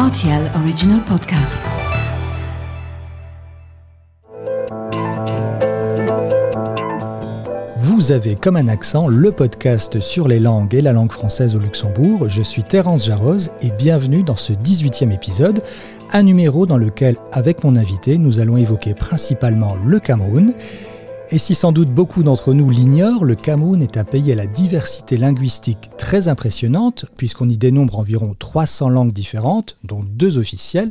RTL Original Podcast. Vous avez comme un accent le podcast sur les langues et la langue française au Luxembourg. Je suis Terence Jarroz et bienvenue dans ce 18e épisode, un numéro dans lequel, avec mon invité, nous allons évoquer principalement le Cameroun. Et si sans doute beaucoup d'entre nous l'ignorent, le Cameroun est un pays à la diversité linguistique très impressionnante, puisqu'on y dénombre environ 300 langues différentes, dont deux officielles,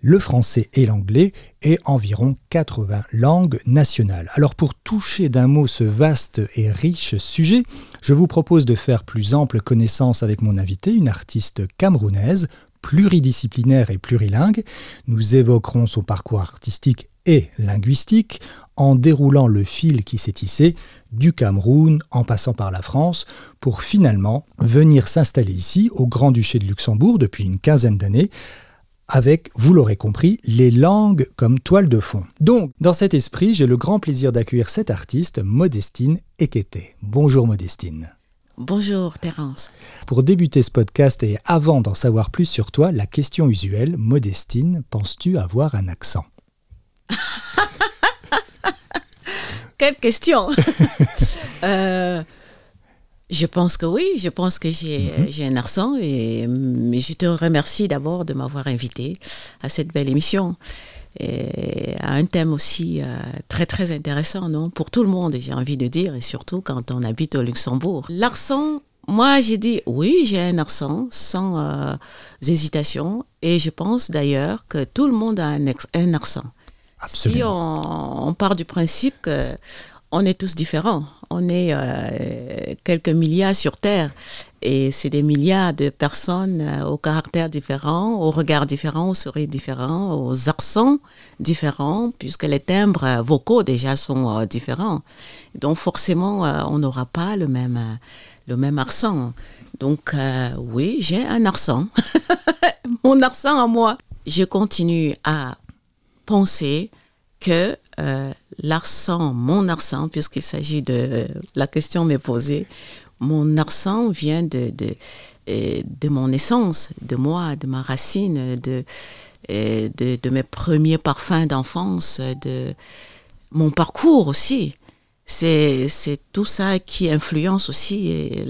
le français et l'anglais, et environ 80 langues nationales. Alors pour toucher d'un mot ce vaste et riche sujet, je vous propose de faire plus ample connaissance avec mon invité, une artiste camerounaise, pluridisciplinaire et plurilingue. Nous évoquerons son parcours artistique et linguistique en déroulant le fil qui s'est tissé du Cameroun en passant par la France pour finalement venir s'installer ici au Grand-Duché de Luxembourg depuis une quinzaine d'années avec, vous l'aurez compris, les langues comme toile de fond. Donc, dans cet esprit, j'ai le grand plaisir d'accueillir cette artiste, Modestine Ekete. Bonjour Modestine. Bonjour Terence. Pour débuter ce podcast et avant d'en savoir plus sur toi, la question usuelle, Modestine, penses-tu avoir un accent? Quelle question euh, Je pense que oui, je pense que j'ai un accent et je te remercie d'abord de m'avoir invité à cette belle émission. Et à un thème aussi euh, très très intéressant, non Pour tout le monde, j'ai envie de dire, et surtout quand on habite au Luxembourg. L'accent, moi j'ai dit oui, j'ai un accent sans euh, hésitation, et je pense d'ailleurs que tout le monde a un, un accent. Si on, on, part du principe que on est tous différents, on est euh, quelques milliards sur Terre et c'est des milliards de personnes euh, aux caractères différents, aux regards différents, aux sourires différents, aux accents différents, puisque les timbres vocaux déjà sont euh, différents. Donc forcément, euh, on n'aura pas le même, euh, le même accent. Donc euh, oui, j'ai un accent, mon accent à moi. Je continue à penser que euh, mon accent, puisqu'il s'agit de la question m'est posée, mon accent vient de, de, euh, de mon essence, de moi, de ma racine, de, euh, de, de mes premiers parfums d'enfance, de mon parcours aussi. C'est tout ça qui influence aussi et,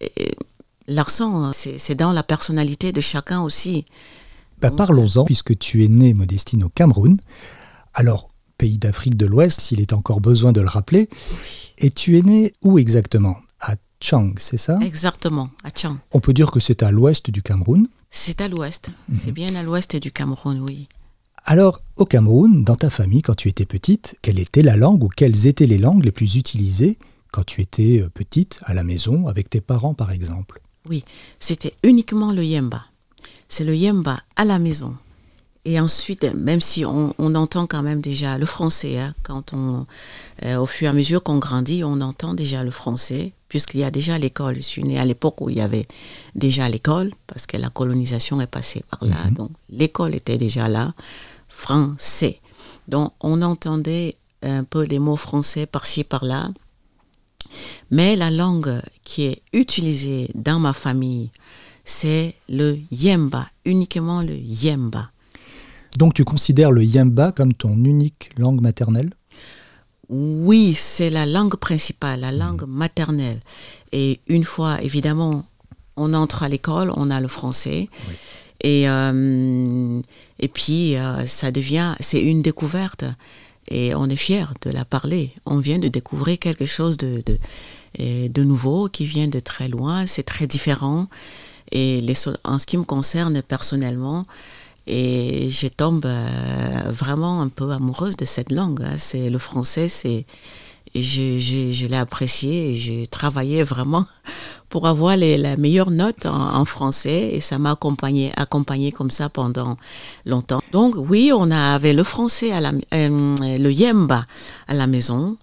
et l'accent. C'est dans la personnalité de chacun aussi. Bah, Parlons-en, puisque tu es né, Modestine, au Cameroun. Alors, pays d'Afrique de l'Ouest, s'il est encore besoin de le rappeler. Et tu es né où exactement? À Chang, c'est ça? Exactement, à Chang. On peut dire que c'est à l'ouest du Cameroun. C'est à l'ouest. C'est bien à l'ouest du Cameroun, oui. Alors, au Cameroun, dans ta famille, quand tu étais petite, quelle était la langue ou quelles étaient les langues les plus utilisées quand tu étais euh, petite, à la maison, avec tes parents par exemple? Oui, c'était uniquement le yemba. C'est le yemba à la maison. Et ensuite, même si on, on entend quand même déjà le français, hein, quand on, euh, au fur et à mesure qu'on grandit, on entend déjà le français, puisqu'il y a déjà l'école. Je suis née à l'époque où il y avait déjà l'école, parce que la colonisation est passée par là. Mhm. Donc l'école était déjà là, français. Donc on entendait un peu les mots français par-ci, par-là. Mais la langue qui est utilisée dans ma famille, c'est le yemba, uniquement le yemba. Donc tu considères le yemba comme ton unique langue maternelle? Oui, c'est la langue principale, la langue maternelle. Et une fois, évidemment, on entre à l'école, on a le français. Oui. Et, euh, et puis, euh, ça devient, c'est une découverte. Et on est fier de la parler. On vient de découvrir quelque chose de, de nouveau qui vient de très loin. C'est très différent. Et en ce qui me concerne personnellement, et je tombe euh, vraiment un peu amoureuse de cette langue. hein. C'est le français, c'est je, l'ai apprécié et j'ai travaillé vraiment pour avoir les, la meilleure note en, français et ça m'a accompagné, accompagné comme ça pendant longtemps. Donc oui, on avait le français, à la, euh, le yemba à la maison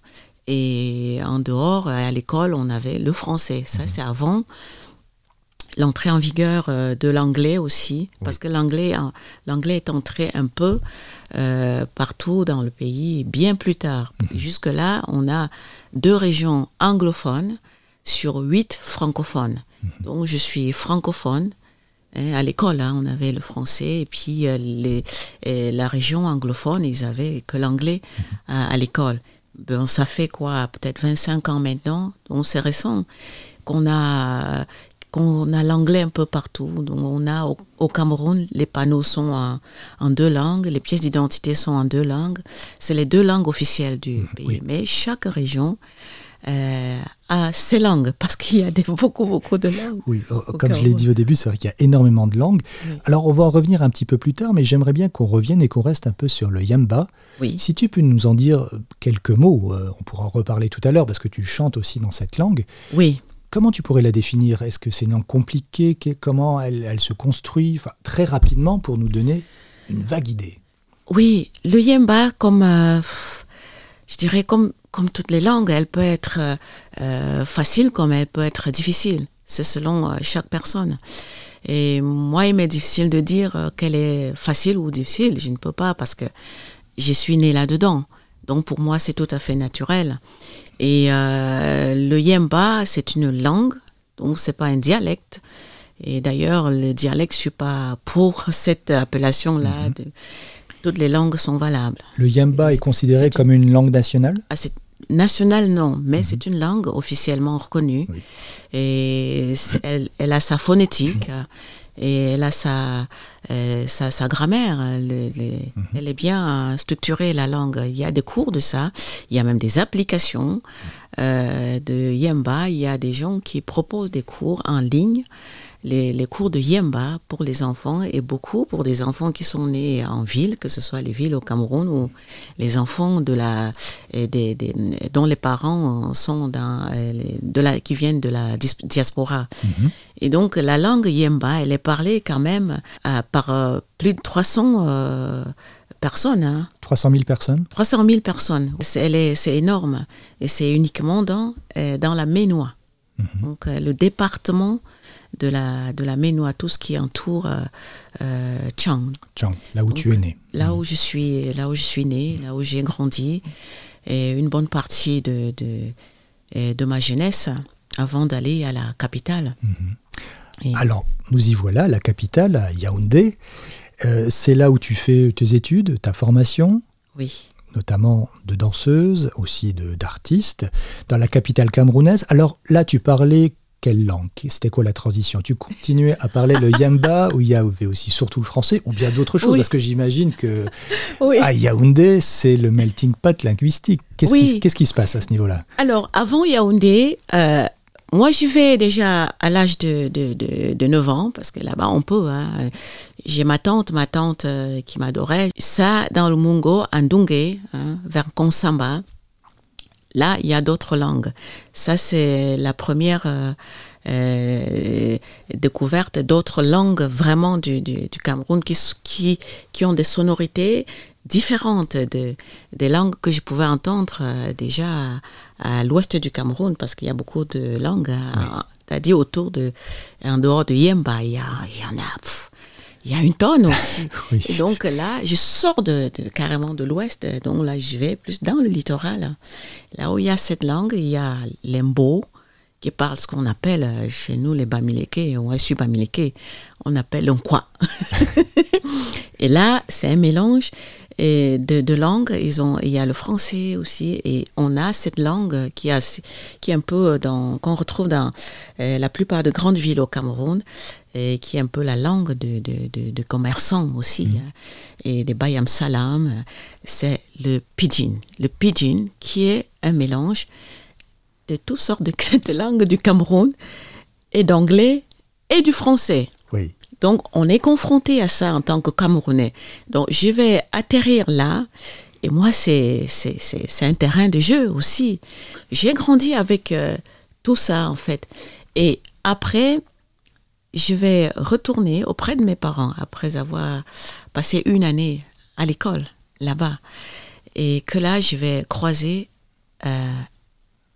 et en dehors, à l'école, on avait le français. Ça, c'est avant l'entrée en vigueur euh, de l'anglais aussi, parce que l'anglais, en- l'anglais est entré un peu euh, partout dans le pays bien plus tard. Jusque-là, on a deux régions anglophones sur huit francophones. Donc, je suis francophone, Hein, à l'école, hein, on avait le français et puis euh, les, et la région anglophone, ils avaient que l'anglais à, à l'école. Bon, ça fait quoi, peut-être 25 ans maintenant, donc c'est récent qu'on a qu'on a l'anglais un peu partout. Donc on a au, au Cameroun, les panneaux sont en, en deux langues, les pièces d'identité sont en deux langues. C'est les deux langues officielles du pays. oui. Mais chaque région euh, a ses langues parce qu'il y a des, beaucoup, beaucoup de langues. Oui, euh, comme je l'ai dit au début, c'est vrai qu'il y a énormément de langues. Oui. Alors, on va en revenir un petit peu plus tard, mais j'aimerais bien qu'on revienne et qu'on reste un peu sur le yamba. Oui. Si tu peux nous en dire quelques mots, euh, on pourra en reparler tout à l'heure parce que tu chantes aussi dans cette langue. Oui. Comment tu pourrais la définir? Est-ce que c'est une langue compliquée? Comment elle, se construit? Très rapidement pour nous donner une vague idée. Oui, le yemba, comme euh, je dirais comme toutes les langues, elle peut être euh, euh, facile comme elle peut être difficile. C'est selon chaque personne. Et moi, il m'est difficile de dire qu'elle est facile ou difficile. Je ne peux pas parce que je suis née là-dedans. Donc pour moi, c'est tout à fait naturel. Et euh, le yemba, c'est une langue, donc c'est pas un dialecte. Et d'ailleurs, le dialecte, je suis pas pour cette appellation-là. de- Toutes les langues sont valables. Le yamba est considéré comme une langue nationale? Ah, c'est national, non, mais c'est une langue officiellement reconnue. Oui. Et elle, elle a sa phonétique et elle a sa, euh, sa, sa grammaire. Elle, elle est- elle est bien structurée, la langue. Il y a des cours de ça. Il y a même des applications euh, de Yemba. Il y a des gens qui proposent des cours en ligne. Les, les cours de Yemba pour les enfants et beaucoup pour des enfants qui sont nés en ville, que ce soit les villes au Cameroun ou les enfants de la, et des, des- dont les parents sont dans, euh, de la, qui viennent de la diaspora. Et donc la langue Yemba, elle est parlée quand même euh, par euh, plus de 300 euh, personnes. hein. 300 000 personnes 300 000 personnes. C'est, énorme. Et c'est uniquement dans, dans la Ménois. Donc euh, le département de la, de la tout ce qui entoure euh, euh, Chang. Tiens, là où tu es né. Là où je suis, là où je suis née, là où j'ai grandi, et une bonne partie de, de, euh, de ma jeunesse avant d'aller à la capitale. Et- Alors, nous y voilà, la capitale, à Yaoundé. Euh, c'est là où tu fais tes études, ta formation, oui. notamment de danseuse, aussi de d'artiste, dans la capitale camerounaise. Alors là, tu parlais quelle langue C'était quoi la transition? Tu continuais à parler le yamba, où il y avait aussi surtout le français, ou bien d'autres choses? Oui. Parce que j'imagine que Oui. à Yaoundé, c'est le melting pot linguistique. Qu'est-ce Oui. qui, se passe à ce niveau-là? Alors, avant Yaoundé, euh, moi, j'y vais déjà à l'âge de, de, de, de 9 ans, parce que là-bas, on peut. hein. J'ai ma tante, ma tante euh, qui m'adorait. Ça, dans le Mungo, en Dungé, hein, vers Konsamba, là, il y a d'autres langues. Ça, c'est la première euh, euh, découverte d'autres langues vraiment du, du, du Cameroun qui, qui, qui ont des sonorités différentes de, des langues que je pouvais entendre euh, déjà à, à l'ouest du Cameroun, parce qu'il y a beaucoup de langues. T'as dit autour de, en dehors de Yemba, il y, a, il y en a, pff, il y a une tonne aussi. Oui. Et donc là, je sors de, de- carrément de l'ouest, donc là, je vais plus dans le littoral. Là où il y a cette langue, il y a l'embo, qui parle ce qu'on appelle euh, chez nous les Bamileke, ou je suis Bamileke, on appelle quoi. et là, c'est un mélange de, de langues. Ils ont, il y a le français aussi, et on a cette langue qui, a, qui est un peu dans, qu'on retrouve dans euh, la plupart de grandes villes au Cameroun, et qui est un peu la langue de, de, de, de commerçants aussi, hein, et des Bayam Salam. C'est le pidgin. Le pidgin qui est un mélange de toutes sortes de, de langues du Cameroun, et d'anglais, et du français. Oui. Donc, on est confronté à ça en tant que Camerounais. Donc, je vais atterrir là. Et moi, c'est c'est- c'est- c'est un terrain de jeu aussi. J'ai grandi avec euh, tout ça, en fait. Et après, je vais retourner auprès de mes parents après avoir passé une année à l'école là-bas. Et que là, je vais croiser euh,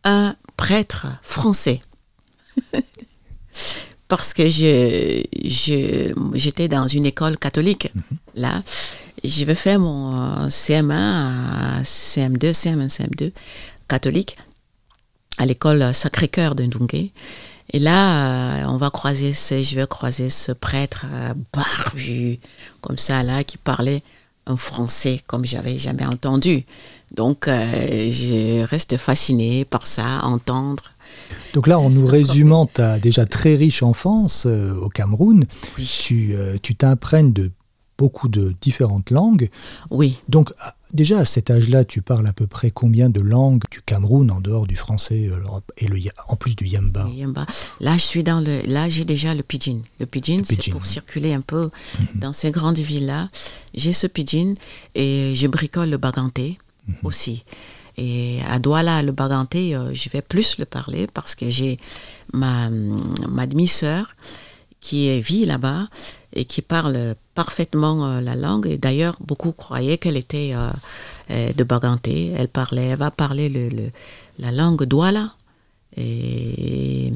un prêtre français. Parce que je, j'étais dans une école catholique, là. Je vais faire mon euh, CM1 à CM2, CM1, CM2, catholique, à l'école Sacré-Cœur de Ndungue. Et là, on va croiser ce, je vais croiser ce prêtre barbu, comme ça, là, qui parlait un français comme j'avais jamais entendu. Donc, je reste fascinée par ça, entendre donc là, en nous résumant ta déjà très riche enfance euh, au Cameroun, euh, tu t'imprègnes de beaucoup de différentes langues. Oui. Donc déjà à cet âge-là, tu parles à peu près combien de langues du Cameroun en dehors du français euh, et le, en plus du yamba? Là, je suis dans le, là j'ai déjà le pidgin. Le pidgin, c'est pour circuler un peu mhm. dans ces grandes villes-là. J'ai ce pidgin et je bricole le baganté mhm. aussi. Et à Douala, le Baganté, euh, je vais plus le parler parce que j'ai ma, ma demi-sœur qui vit là-bas et qui parle parfaitement euh, la langue. Et d'ailleurs, beaucoup croyaient qu'elle était euh, de Baganté. Elle parlait, elle va parler le, la langue Douala. Et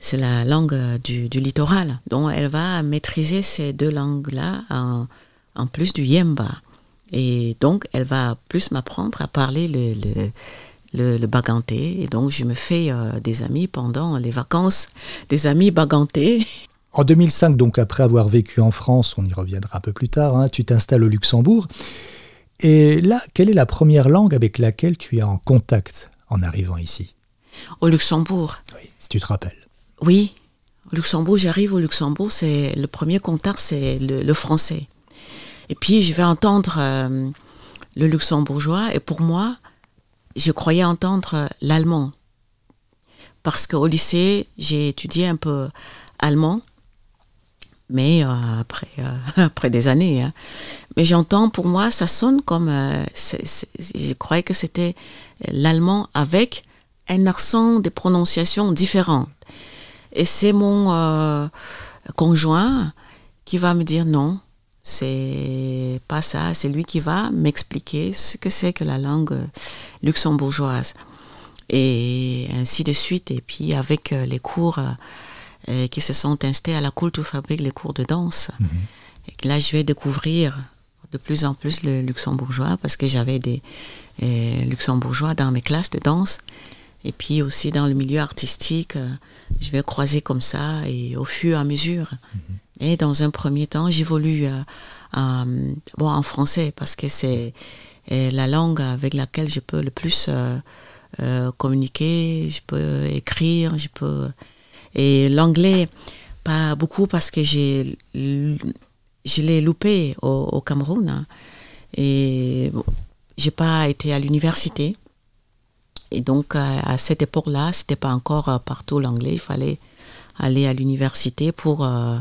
c'est la langue du, littoral. Donc, elle va maîtriser ces deux langues-là en, plus du Yemba. Et donc, elle va plus m'apprendre à parler le, baganté. Et donc, je me fais euh, des amis pendant les vacances, des amis bagantés. En 2005, donc après avoir vécu en France, on y reviendra un peu plus tard, hein, tu t'installes au Luxembourg. Et là, quelle est la première langue avec laquelle tu es en contact en arrivant ici? Au Luxembourg Oui, si tu te rappelles. Oui, au Luxembourg, j'arrive au Luxembourg, c'est le premier contact, c'est le français. Et puis je vais entendre euh, le luxembourgeois et pour moi, je croyais entendre l'allemand. Parce qu'au lycée, j'ai étudié un peu allemand, mais euh, après, euh, après des années. Hein. Mais j'entends, pour moi, ça sonne comme... je croyais que c'était l'allemand avec un accent de prononciation différent. Et c'est mon conjoint qui va me dire non, c'est pas ça, c'est lui qui va m'expliquer ce que c'est que la langue luxembourgeoise. Et ainsi de suite. Et puis avec euh, les cours euh, qui se sont installés à la Kulturfabrik, les cours de danse. Mhm. Et là, je vais découvrir de plus en plus le luxembourgeois parce que j'avais des euh, luxembourgeois dans mes classes de danse. Et puis aussi dans le milieu artistique, je vais croiser comme ça et au fur et à mesure. Mhm. Et dans un premier temps, j'évolue euh, euh, bon, en français parce que c'est euh, la langue avec laquelle je peux le plus communiquer, je peux écrire, je peux... Et l'anglais, pas beaucoup parce que j'ai, je l'ai loupé au, Cameroun. Hein. Et bon, j'ai pas été à l'université. Et donc, à, cette époque-là, c'était pas encore partout l'anglais. Il fallait aller à l'université pour euh,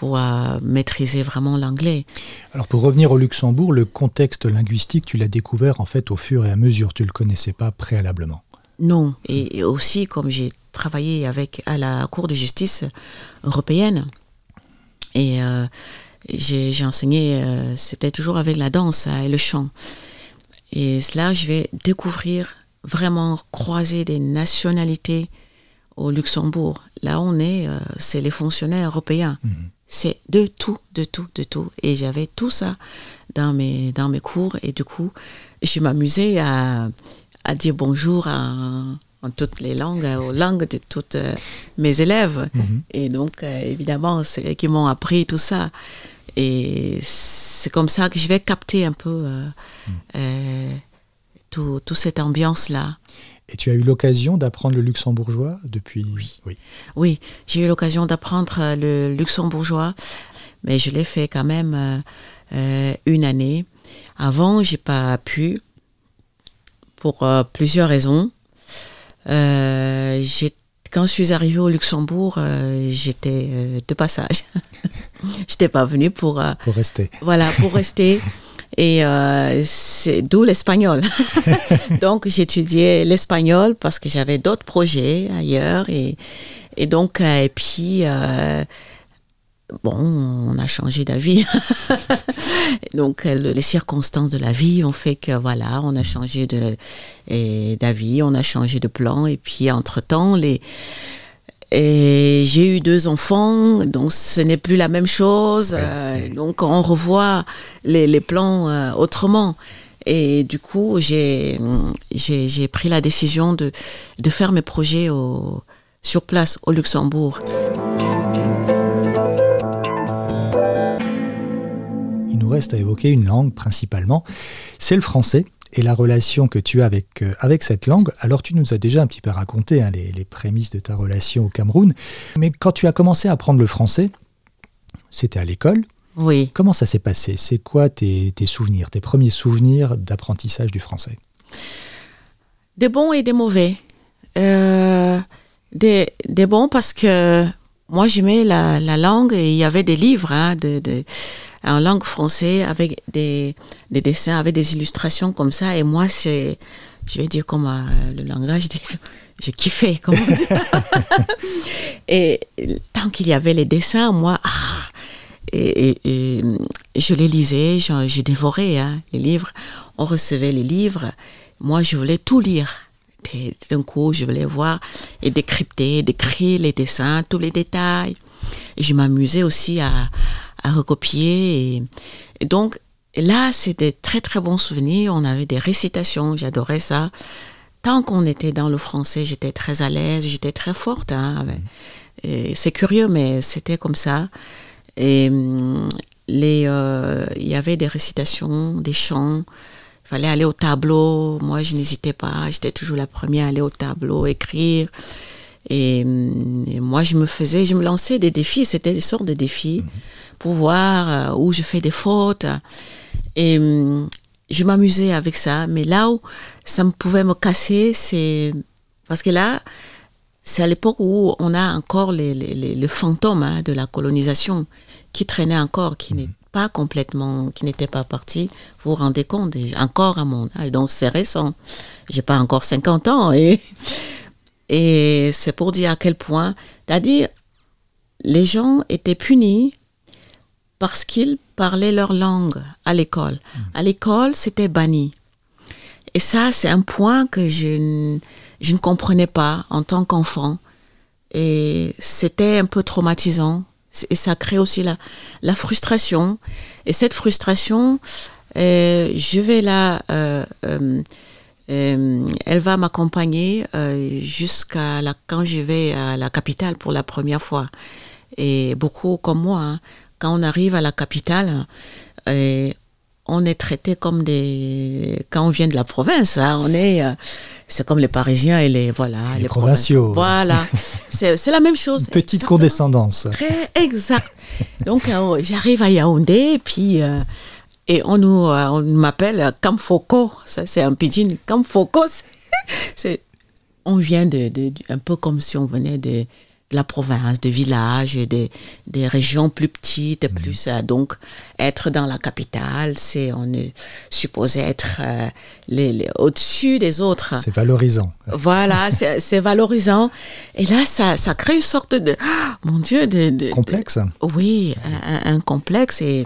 pour euh, maîtriser vraiment l'anglais. Alors pour revenir au Luxembourg, le contexte linguistique, tu l'as découvert en fait au fur et à mesure, tu ne le connaissais pas préalablement. Non, et aussi comme j'ai travaillé avec à la Cour de justice européenne et euh, j'ai enseigné, c'était toujours avec la danse et le chant. Et là, je vais découvrir vraiment croiser des nationalités au Luxembourg. Là, on est, euh, c'est les fonctionnaires européens. Mhm. C'est de tout, de tout, de tout. Et j'avais tout ça dans mes, dans mes cours. Et du coup, je m'amusais à, à dire bonjour en toutes les langues, aux langues de toutes euh, mes élèves. Mhm. Et donc, euh, évidemment, c'est eux qui m'ont appris tout ça. Et c'est comme ça que je vais capter un peu mhm. toute cette ambiance-là. Et tu as eu l'occasion d'apprendre le luxembourgeois depuis? Oui, oui. oui j'ai eu l'occasion d'apprendre euh, le luxembourgeois, mais je l'ai fait quand même euh, euh, une année. Avant, j'ai pas pu pour plusieurs raisons. quand je suis arrivée au Luxembourg, j'étais de passage. j'étais pas venue pour pour rester. Voilà, pour rester. Et euh, c'est d'où l'espagnol. donc j'étudiais l'espagnol parce que j'avais d'autres projets ailleurs. Et, et donc, euh, et puis, euh, bon, on a changé d'avis. donc les circonstances de la vie ont fait que, voilà, on a changé d'avis, on a changé de plan. Et puis, entre-temps, les et j'ai eu deux enfants, donc ce n'est plus la même chose. Euh, donc on revoit les, les plans euh, autrement. Et du coup, j'ai j'ai pris la décision de, de faire mes projets au, sur place au Luxembourg. Nous reste à évoquer une langue principalement, c'est le français et la relation que tu as avec, euh, avec cette langue. Alors tu nous as déjà un petit peu raconté hein, les, les, prémices de ta relation au Cameroun, mais quand tu as commencé à apprendre le français, c'était à l'école. Oui. Comment ça s'est passé? C'est quoi tes, tes, souvenirs, tes premiers souvenirs d'apprentissage du français? Des bons et des mauvais. Euh, des, des, bons parce que moi j'aimais la, la, langue et il y avait des livres hein, de, de en langue française avec des, des, dessins, avec des illustrations comme ça. Et moi, c'est, je vais dire comme euh, le langage, j'ai kiffé. Et tant qu'il y avait les dessins, moi, ah, et, je les lisais, je, je dévorais hein, les livres. On recevait les livres. Moi, je voulais tout lire. D'un coup, je voulais voir et décrypter, décrire les dessins, tous les détails. Et je m'amusais aussi à, recopier. Et, donc, là, c'était très, très bons souvenirs. On avait des récitations, j'adorais ça. Tant qu'on était dans le français, j'étais très à l'aise, j'étais très forte. Hein, c'est curieux, mais c'était comme ça. Et les, euh, il y avait des récitations, des chants. Il fallait aller au tableau. Moi, je n'hésitais pas. J'étais toujours la première à aller au tableau, écrire. Et, et, moi, je me faisais, je me lançais des défis. C'était des sortes de défis pour voir euh, où je fais des fautes. Et je m'amusais avec ça. Mais là où ça me pouvait me casser, c'est parce que là, c'est à l'époque où on a encore les, les, les, le fantôme hein, de la colonisation qui traînait encore, qui n'est pas complètement, qui n'était pas parti. Vous vous rendez compte, encore à mon âge, donc c'est récent. J'ai pas encore 50 ans et, et c'est pour dire à quel point, c'est-à-dire, les gens étaient punis parce qu'ils parlaient leur langue à l'école. À l'école, c'était banni. Et ça, c'est un point que je, je ne comprenais pas en tant qu'enfant. Et c'était un peu traumatisant. Et ça crée aussi la, la frustration. Et cette frustration, euh, je vais là, euh, euh, elle va m'accompagner jusqu'à la, quand je vais à la capitale pour la première fois. Et beaucoup comme moi, hein, quand on arrive à la capitale, on est traité comme des quand on vient de la province hein, on est c'est comme les parisiens et les voilà les, les provinciaux. Voilà. C'est la même chose. Une petite condescendance. Très exact. Donc euh, j'arrive à Yaoundé et puis euh, et on nous euh, on m'appelle Kamfoko ça c'est un pidgin Kamfoko c'est on vient de, de, un peu comme si on venait de de la province, de villages, des, des régions plus petites, mmh. plus euh, donc être dans la capitale, c'est on est supposé être euh, les, les au-dessus des autres. C'est valorisant. Voilà, c'est valorisant. Et là, ça, ça crée une sorte de, oh, mon Dieu, de, de complexe. oui, un, un, complexe et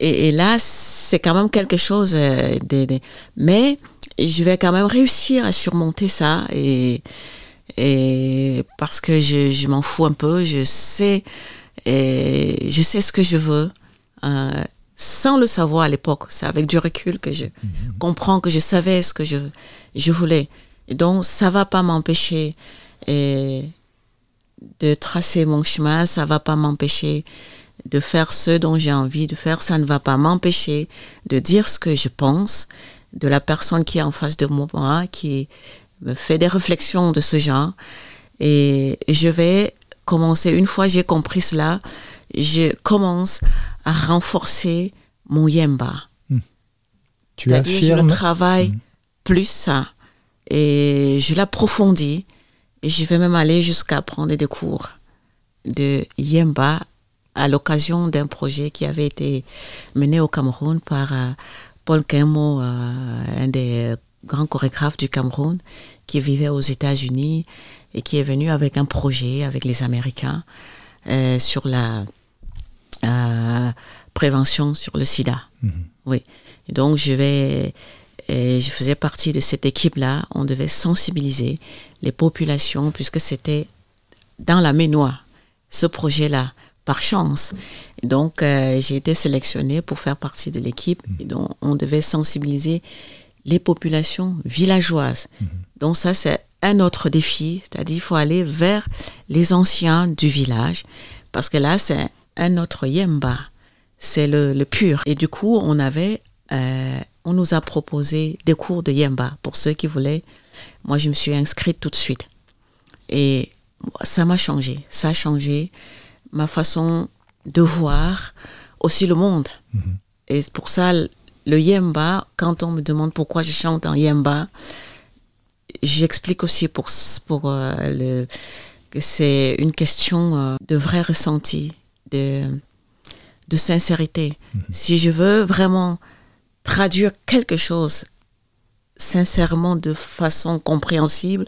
et, et là, c'est quand même quelque chose euh, de, de, mais je vais quand même réussir à surmonter ça et et parce que je, je m'en fous un peu, je sais, et je sais ce que je veux, euh, sans le savoir à l'époque. C'est avec du recul que je mmh. comprends que je savais ce que je, je voulais. Et donc, ça va pas m'empêcher de tracer mon chemin, ça va pas m'empêcher de faire ce dont j'ai envie de faire, ça ne va pas m'empêcher de dire ce que je pense de la personne qui est en face de moi, qui me fait des réflexions de ce genre. Et je vais commencer, une fois j'ai compris cela, je commence à renforcer mon yemba. Hmm. Tu C'est-à-dire je le travaille hmm. plus ça. Et je l'approfondis. Et je vais même aller jusqu'à prendre des cours de yemba à l'occasion d'un projet qui avait été mené au Cameroun par euh, Paul Kemo, euh, un des grand chorégraphe du Cameroun qui vivait aux États-Unis et qui est venu avec un projet avec les Américains euh, sur la prévention sur le sida. -hmm. Oui. Et donc, je vais. Et je faisais partie de cette équipe-là. On devait sensibiliser les populations, puisque c'était dans la Ménois, ce projet-là, par chance. Donc, euh, j'ai été sélectionnée pour faire partie de l'équipe. Et donc, on devait sensibiliser les populations villageoises. Donc, ça, c'est un autre défi. C'est-à-dire, il faut aller vers les anciens du village. Parce que là, c'est un autre Yemba. C'est le, le pur. Et du coup, on avait, euh, on nous a proposé des cours de Yemba pour ceux qui voulaient. Moi, je me suis inscrite tout de suite. Et ça m'a changé. Ça a changé ma façon de voir aussi le monde. Et c'est pour ça, le Yemba, quand on me demande pourquoi je chante en Yemba, j'explique aussi pour, pour euh, le, que c'est une question euh, de vrai ressenti, de, de sincérité. Si je veux vraiment traduire quelque chose sincèrement de façon compréhensible,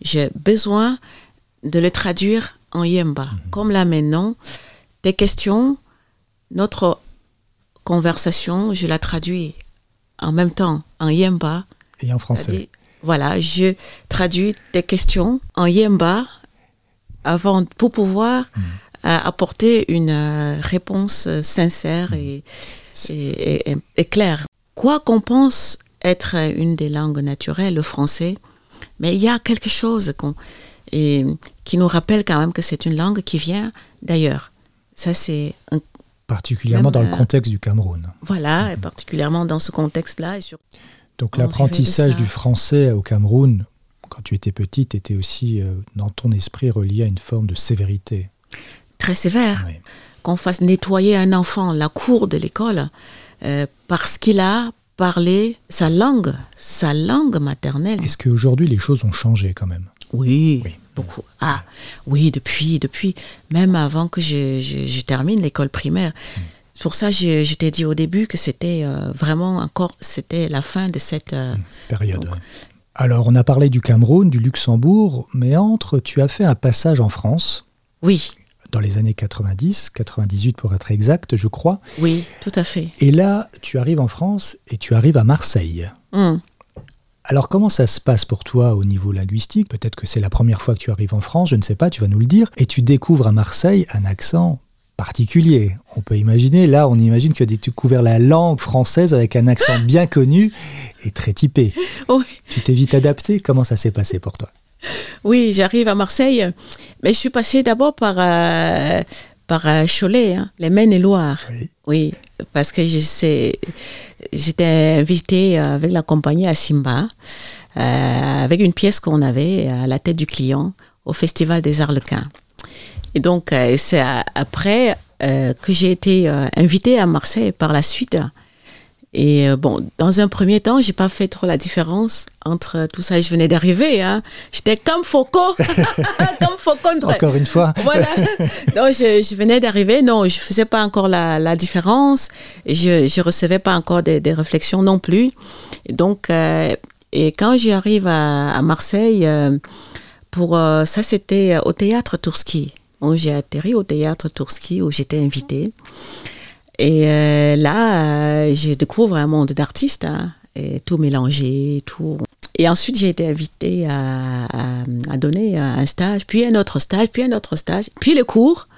j'ai besoin de le traduire en Yemba. Comme là maintenant, des questions, notre conversation, je la traduis en même temps en Yemba. Et en français. Voilà, je traduis des questions en Yemba avant, pour pouvoir euh, apporter une euh, réponse euh, sincère et, et- et- et claire. Quoi qu'on pense être une des langues naturelles, le français, mais il y a quelque chose qu'on- et, qui nous rappelle quand même que c'est une langue qui vient d'ailleurs. Ça, c'est un- Particulièrement dans le euh, contexte du Cameroun. voilà, et particulièrement dans ce contexte-là. Sur, Donc on l'apprentissage du français au Cameroun, quand tu étais petite, était aussi euh, dans ton esprit relié à une forme de sévérité. très sévère. Oui. qu'on fasse nettoyer un enfant la cour de l'école euh, parce qu'il a parlé sa langue, sa langue maternelle. Est-ce qu'aujourd'hui les choses ont changé quand même? Oui, Oui. beaucoup. Ah, oui, depuis, depuis, même avant que je, je- je termine l'école primaire. C'est pour ça que je, je t'ai dit au début que c'était euh, vraiment encore, c'était la fin de cette... euh, période Donc- ouais. Alors on a parlé du Cameroun, du Luxembourg, mais entre, tu as fait un passage en France Oui, dans les années 90, 98 pour être exact, je crois. oui, tout à fait. Et là, tu arrives en France et tu arrives à Marseille. Hum. Alors comment ça se passe pour toi au niveau linguistique? Peut-être que c'est la première fois que tu arrives en France, je ne sais pas, tu vas nous le dire. Et tu découvres à Marseille un accent particulier. On peut imaginer, là on imagine que tu as découvert la langue française avec un accent bien connu et très typé. Oui. Tu t'es vite adapté? Comment ça s'est passé pour toi? Oui, j'arrive à Marseille, mais je suis passée d'abord par, euh, par euh, Cholet, hein, les Maine-et-Loire. Oui. Oui, parce que j'étais invitée euh, avec la compagnie à Simba, euh, avec une pièce qu'on avait à la tête du client au Festival des Arlequins. Et donc, c'est après euh, que j'ai été invitée à Marseille par la suite. Et euh, bon, dans un premier temps, j'ai pas fait trop la différence entre tout ça. Je venais d'arriver, hein. J'étais comme Foucault, comme Faucon. Encore une fois Voilà. Non, je, je venais d'arriver. Non, je faisais pas encore la, la différence. Je, je recevais pas encore des, des réflexions non plus. Et donc, euh, et quand j'arrive à, à Marseille, euh, pour ça, c'était au théâtre Tourski. Donc, j'ai atterri au théâtre Tourski où j'étais invitée. Et euh, là, euh, je découvre un monde d'artistes, hein, et tout mélangé, tout. Et ensuite, j'ai été invitée à, à- à donner un stage, puis un autre stage, puis un autre stage, puis les cours.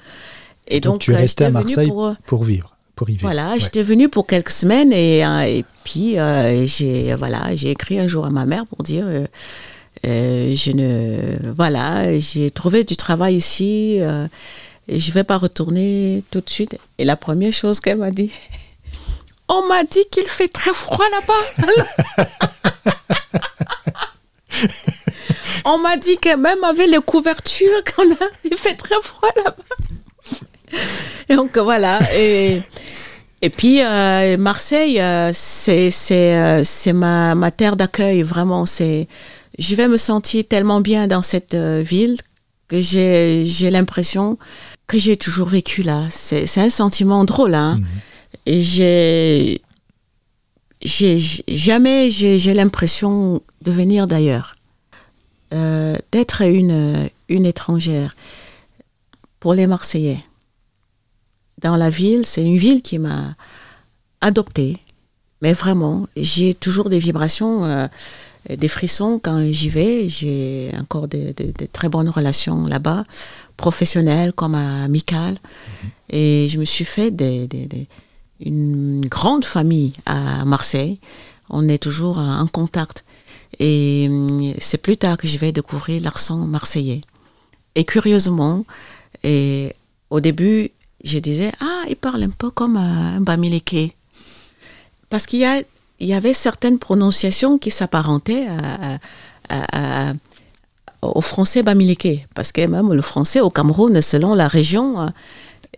Et Donc, donc, tu es euh, resté à Marseille pour, euh, pour vivre, pour y vivre. voilà, Ouais. j'étais venue pour quelques semaines et, et puis euh, j'ai voilà, j'ai écrit un jour à ma mère pour dire je ne voilà, j'ai trouvé du travail ici et je vais pas retourner tout de suite. Et la première chose qu'elle m'a dit, on m'a dit qu'il fait très froid là-bas. on m'a dit que même avec les couvertures qu'on a, il fait très froid là-bas. Donc voilà. Et, puis euh, Marseille, euh, euh, c'est ma, ma terre d'accueil vraiment. Je vais me sentir tellement bien dans cette ville que j'ai l'impression que j'ai toujours vécu là. C'est un sentiment drôle hein. Et j'ai jamais j'ai j'ai l'impression de venir d'ailleurs, Euh, d'être une une étrangère. Pour les Marseillais, dans la ville, c'est une ville qui m'a adoptée. Mais vraiment, j'ai toujours des vibrations euh, des frissons quand j'y vais. J'ai encore de, très bonnes relations là-bas, professionnelles comme amicales. Et je me suis fait une grande famille à Marseille. On est toujours en contact. Et hum, c'est plus tard que je vais découvrir l'accent marseillais. Et curieusement, et au début, je disais, ah, il parle un peu comme un Bamileke. Parce qu'il y, a, il y avait certaines prononciations qui s'apparentaient au français Bamileke. Parce que même le français au Cameroun, selon la région, euh,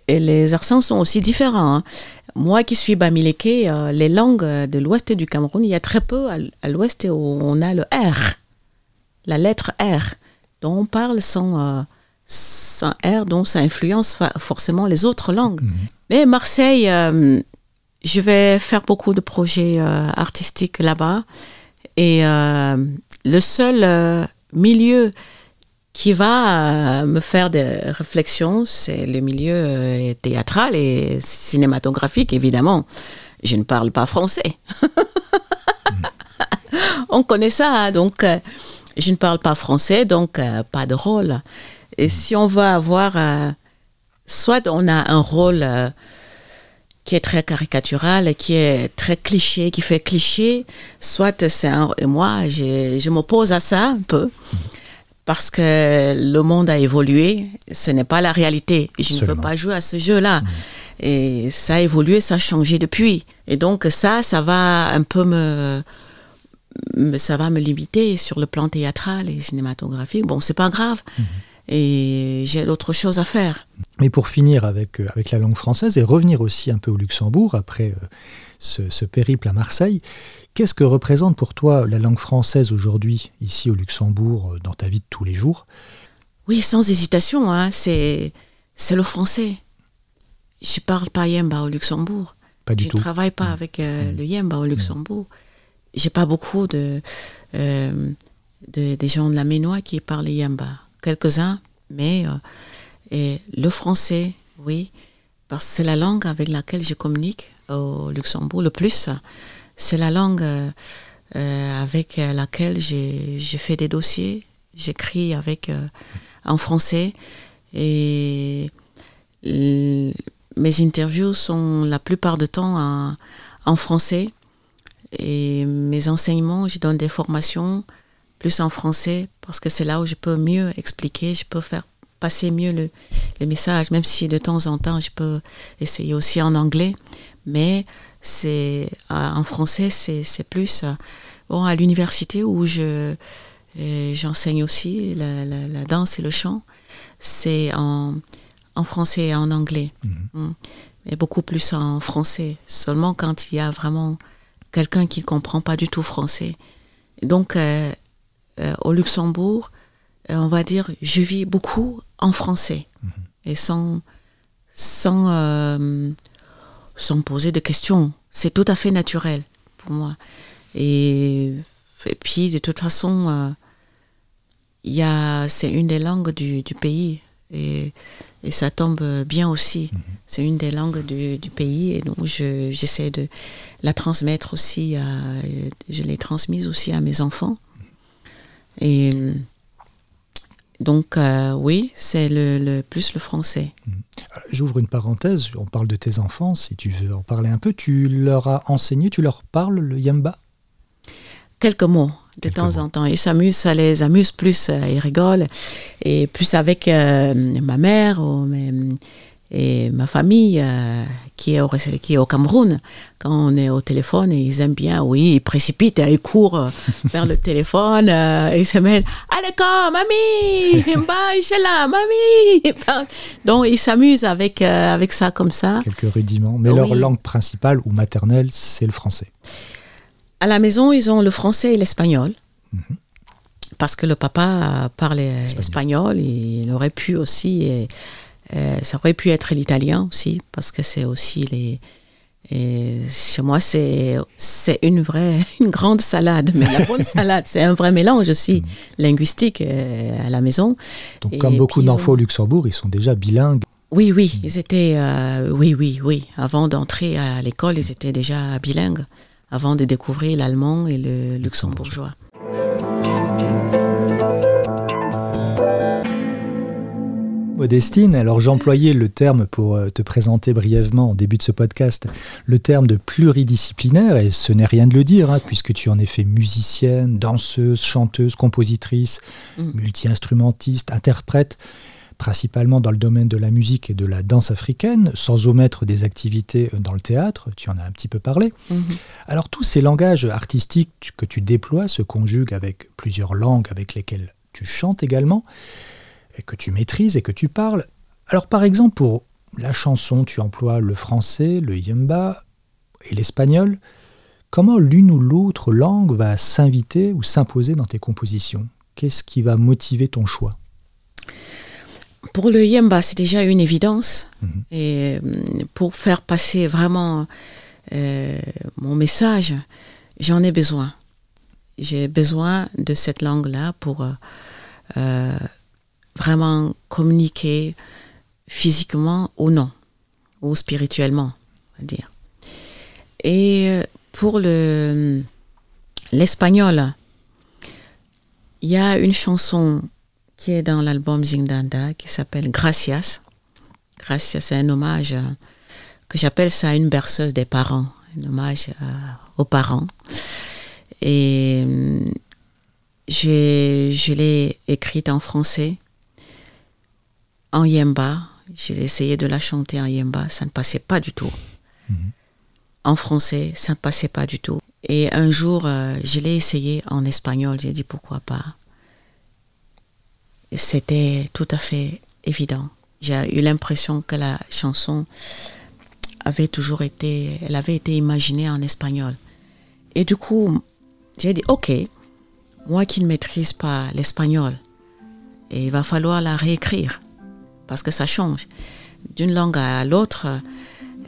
et les accents sont aussi différents. Hein. Moi qui suis Bamileke, euh, les langues de l'ouest du Cameroun, il y a très peu à, l'ouest où on a le R, la lettre R, dont on parle sans, euh, sans R, dont ça influence forcément les autres langues. Mhm. Mais Marseille, euh, je vais faire beaucoup de projets artistiques là-bas. Et le seul milieu qui va euh, me faire des réflexions, c'est le milieu euh, théâtral et cinématographique, évidemment. Je ne parle pas français. On connaît ça, hein, donc euh, je ne parle pas français, donc pas de rôle. Et si on va avoir, soit on a un rôle qui est très caricatural, qui est très cliché, qui fait cliché, soit c'est un... Et moi, je, je m'oppose à ça un peu parce que le monde a évolué, ce n'est pas la réalité. Je ne veux pas jouer à ce jeu-là. Et ça a évolué, ça a changé depuis. Et donc ça, ça va un peu me, ça va me limiter sur le plan théâtral et cinématographique. Bon, c'est pas grave. Mm. Et j'ai d'autres choses à faire. Mais pour finir avec, euh, avec la langue française et revenir aussi un peu au Luxembourg après euh, ce, ce, périple à Marseille, Qu'est-ce que représente pour toi la langue française aujourd'hui, ici au Luxembourg, euh, dans ta vie de tous les jours? Oui, sans hésitation, hein, c'est, c'est le français. Je parle pas yemba au Luxembourg. Pas du je tout. Je travaille pas mm. avec euh, mm. le yemba au mm. Luxembourg. J'ai pas beaucoup de, euh, de, des gens de la Ménois qui parlent yemba. Quelques-uns, mais et le français, oui, parce que c'est la langue avec laquelle je communique au Luxembourg le plus c'est la langue euh, euh, avec laquelle j'ai fait des dossiers. J'écris avec euh, en français et mes interviews sont la plupart du temps en, en, français et mes enseignements, je donne des formations plus en français parce que c'est là où je peux mieux expliquer, je peux faire passer mieux le, le, message, même si de temps en temps je peux essayer aussi en anglais. Mais c'est euh, en français, c'est plus euh, bon à l'université où je euh, j'enseigne aussi la, la, danse et le chant. C'est en, en, français et en anglais, mhm. mm. mais beaucoup plus en français. Seulement quand il y a vraiment quelqu'un qui ne comprend pas du tout français. donc au Luxembourg, on va dire, je vis beaucoup en français mhm. et sans sans sans poser de questions. C'est tout à fait naturel pour moi. Et, et puis, de toute façon, euh, a c'est une des langues du, du pays. Et, et, ça tombe bien aussi. Mhm. C'est une des langues du, du pays. Et donc, j'essaie de la transmettre aussi. À, je l'ai transmise aussi à mes enfants. Et donc euh, oui, c'est le, plus le français. Mmh. J'ouvre une parenthèse, on parle de tes enfants, si tu veux en parler un peu. Tu leur as enseigné, tu leur parles le yamba? Quelques mots, de temps en temps. Ils s'amusent, ça les amuse plus, euh, ils rigolent. Et plus avec euh, ma mère ou et ma famille euh, qui, est au, qui est au Cameroun, quand on est au téléphone, ils aiment bien, oui, ils précipitent, ils courent euh, vers le téléphone, euh, ils se mettent « Allez, quand, mamie je là, mamie !» Donc, ils s'amusent avec, avec ça comme ça. Quelques rudiments. Mais leur langue principale ou maternelle, c'est le français. À la maison, ils ont le français et l'espagnol. Mhm. Parce que le papa parlait espagnol, il aurait pu aussi euh, ça aurait pu être l'italien aussi, parce que c'est aussi les. Et chez moi, c'est c'est une vraie, une grande salade, mais la bonne salade, c'est un vrai mélange aussi mm. linguistique euh, à la maison. Donc, comme beaucoup d'enfants au Luxembourg, ils sont déjà bilingues. Oui, oui, ils étaient, euh, oui, oui, oui. Avant d'entrer à l'école, ils étaient déjà bilingues, avant de découvrir l'allemand et le luxembourgeois. Modestine, alors j'employais le terme pour euh, te présenter brièvement au début de ce podcast, le terme de pluridisciplinaire, et ce n'est rien de le dire, hein, puisque tu en es fait musicienne, danseuse, chanteuse, compositrice, Mm. multi-instrumentiste, interprète, principalement dans le domaine de la musique et de la danse africaine, sans omettre des activités dans le théâtre, tu en as un petit peu parlé. Mhm. Alors tous ces langages artistiques que tu déploies se conjuguent avec plusieurs langues avec lesquelles tu chantes également, que tu maîtrises et que tu parles. Alors par exemple pour la chanson, tu emploies le français, le yemba et l'espagnol. Comment l'une ou l'autre langue va s'inviter ou s'imposer dans tes compositions? Qu'est-ce qui va motiver ton choix? Pour le yemba, c'est déjà une évidence. Mhm. Et euh, pour faire passer vraiment euh, mon message, j'en ai besoin. J'ai besoin de cette langue-là pour euh, euh, vraiment communiquer physiquement ou non, ou spirituellement, on va dire. Et euh, pour le l'espagnol, il y a une chanson qui est dans l'album Zingdanda qui s'appelle Gracias. Gracias, c'est un hommage euh, que j'appelle ça une berceuse des parents, un hommage euh, aux parents. Et j'ai- je l'ai écrite en français, en yemba. J'ai essayé de la chanter en yemba, ça ne passait pas du tout. En français, ça ne passait pas du tout. Et un jour, euh, je l'ai essayé en espagnol, j'ai dit pourquoi pas? C'était tout à fait évident. J'ai eu l'impression que la chanson avait toujours été, elle avait été imaginée en espagnol. Et du coup, j'ai dit, ok, moi qui ne maîtrise pas l'espagnol, il va falloir la réécrire, parce que ça change. D'une langue à l'autre,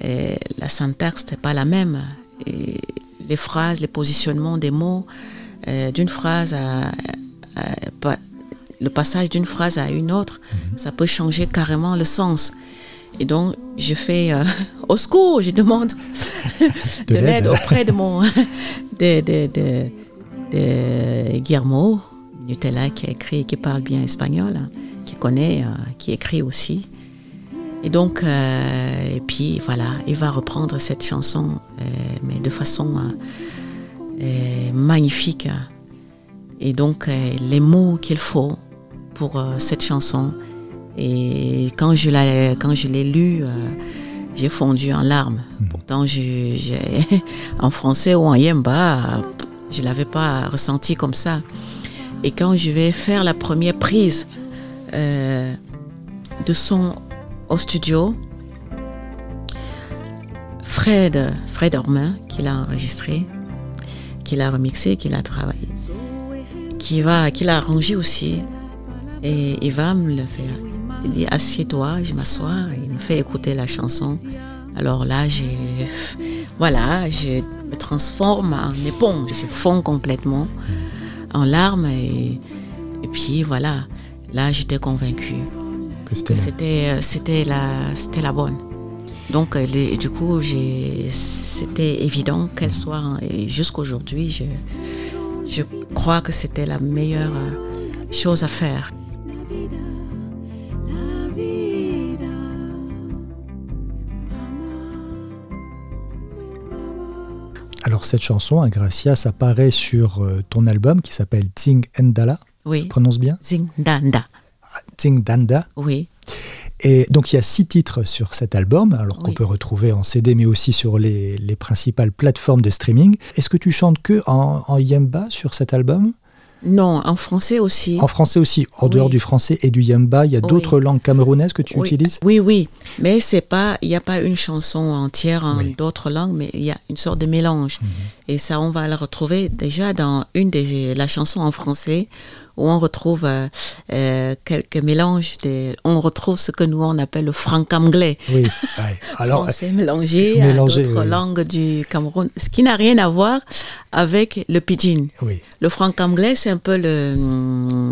euh, la syntaxe n'est pas la même. Et les phrases, les positionnements des mots, euh, d'une phrase à, le passage d'une phrase à une autre, ça peut changer carrément le sens. Et donc, je fais euh, au secours, je demande de, l'aide. l'aide auprès de mon de, de, de, Guillermo Nutella qui a écrit, qui parle bien espagnol, connaît, euh, qui écrit aussi. Et donc, euh, et puis voilà, il va reprendre cette chanson, euh, mais de façon euh, magnifique. Et donc, les mots qu'il faut pour cette chanson. Et quand je l'ai, quand je l'ai lu, euh, j'ai fondu en larmes. Pourtant, je- en français ou en yemba, je l'avais pas ressenti comme ça. Et quand je vais faire la première prise euh, de son au studio, Fred, Fred Ormin, qui l'a enregistré, qui l'a remixé, qui l'a travaillé, qui va, qui l'a arrangé aussi, et il va me le faire. Il dit assieds-toi, je m'assois, il me fait écouter la chanson. Alors là, j'ai, voilà, je me transforme en éponge, je fonds complètement en larmes et puis voilà, là j'étais convaincue que c'était la c'était la bonne. Donc les- du coup c'était évident qu'elle soit et jusqu'aujourd'hui je je crois que c'était la meilleure euh, chose à faire. Alors cette chanson, Gracias, apparaît sur euh, ton album qui s'appelle Ting Ndala, Oui. je prononce bien Zing danda. Ting Danda. Oui. Et donc il y a six titres sur cet album, alors qu'on Oui. peut retrouver en CD mais aussi sur les, les principales plateformes de streaming. Est-ce que tu chantes que en, en yemba sur cet album? Non, en français aussi. En français aussi, en Oui. dehors du français et du yemba, il y a Oui. d'autres langues camerounaises que tu oui. utilises? Oui, oui. Mais c'est pas, il n'y a pas une chanson entière en. Mhm. d'autres langues, mais il y a une sorte de mélange. Et ça, on va la retrouver déjà dans une des la chanson en français où on retrouve euh, euh, quelques mélanges. On retrouve ce que nous on appelle le franc-anglais. Oui. ouais. Alors, français mélangé, mélangé, à d'autres oui. langues du Cameroun, ce qui n'a rien à voir avec le pidgin. oui, Le franc-anglais, c'est un peu le,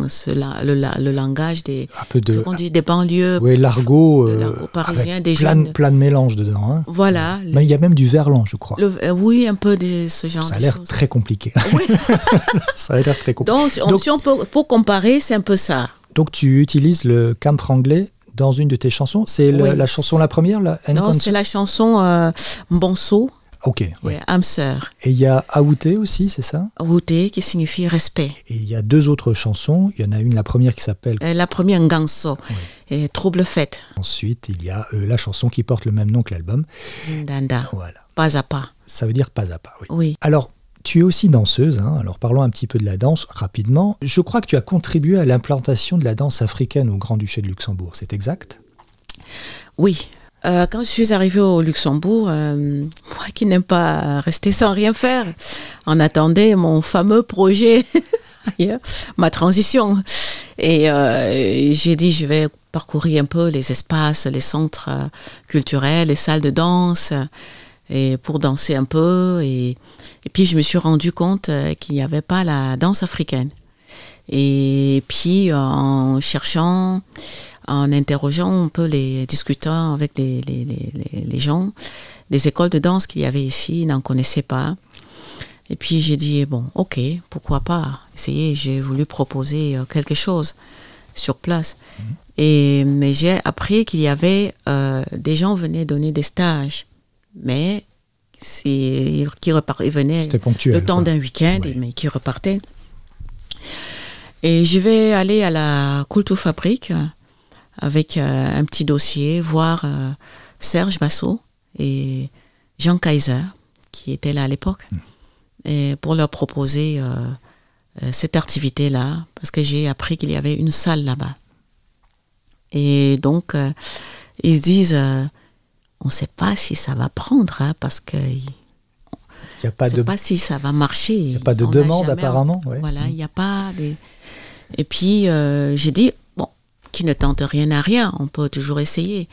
ce la- le, la- le langage des, un peu de ce qu'on dit des banlieues. oui, l'argot, euh, parisien avec des plein, jeunes. plein de mélanges dedans. hein. Voilà. Mais il y a même du verlan, je crois. le- euh, oui, un peu de ce genre Ça a l'air très compliqué. ça a l'air très compliqué. Donc, si on- Donc- si on peut, pour comparer, c'est un peu ça. Donc tu utilises le camphre anglais dans une de tes chansons. C'est Oui. la chanson la première, la Non, c'est la chanson euh, Mbonso Ok, oui. et âme sœur. Et il y a Aouté aussi, c'est ça? Wute qui signifie respect. Et il y a deux autres chansons. Il y en a une, la première qui s'appelle. Euh, La première Nganso et Trouble fête. Ensuite, il y a euh, la chanson qui porte le même nom que l'album. Zindanda. Voilà. Pas à pas. Ça veut dire pas à pas, oui. Oui. Alors, tu es aussi danseuse, hein. alors parlons un petit peu de la danse rapidement. Je crois que tu as contribué à l'implantation de la danse africaine au Grand-Duché de Luxembourg, c'est exact? Oui. Euh, quand je suis arrivée au Luxembourg, euh, moi qui n'aime pas rester sans rien faire, on attendait mon fameux projet, ma transition. Et euh, j'ai dit, je vais parcourir un peu les espaces, les centres culturels, les salles de danse, et pour danser un peu. Et, et puis je me suis rendu compte euh, qu'il n'y avait pas la danse africaine. Et puis en cherchant, en interrogeant un peu les discutant avec les, les, les, les- gens, les écoles de danse qu'il y avait ici, ils n'en connaissaient pas. Et puis j'ai dit, bon, ok, pourquoi pas essayer. J'ai voulu proposer euh, quelque chose sur place. Et, mais j'ai appris qu'il y avait euh, des gens venaient donner des stages, mais c'est- qui repart, ils venaient C'était ponctuel. le temps d'un week-end, Ouais. mais qui repartait. Et je vais aller à la Culture-Fabrique euh, avec euh, un petit dossier, voir euh, Serge Massot et Jean Kaiser, qui étaient là à l'époque, et pour leur proposer euh, cette activité-là, parce que j'ai appris qu'il y avait une salle là-bas. Et donc, ils disent, on ne sait pas si ça va prendre, hein, parce que Il n'y a pas je de. pas si ça va marcher. Il y a pas de demande, apparemment, ouais. Voilà, il n'y a pas. Et puis, euh, j'ai dit, bon, qui ne tente rien à rien, on peut toujours essayer.